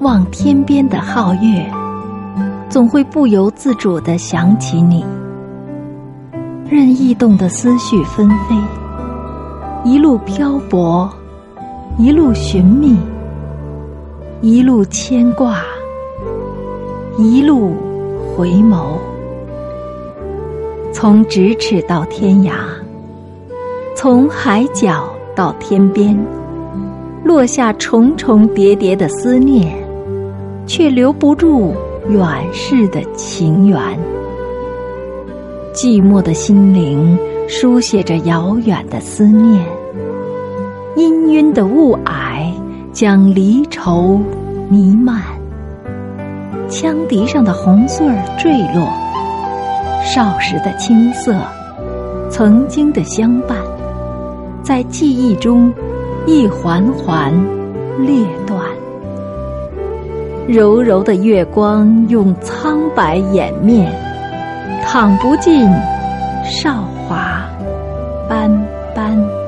望天边的皓月，总会不由自主的想起你。任异动的思绪纷飞，一路漂泊，一路寻觅，一路牵挂，一路回眸。从咫尺到天涯，从海角到天边，落下重重叠叠的思念，却留不住远逝的情缘。寂寞的心灵书写着遥远的思念，氤氲的雾霭将离愁弥漫，羌笛上的红穗儿坠落。少时的青涩，曾经的相伴，在记忆中一环环裂断。柔柔的月光用苍白掩面，淌不尽韶华斑斑。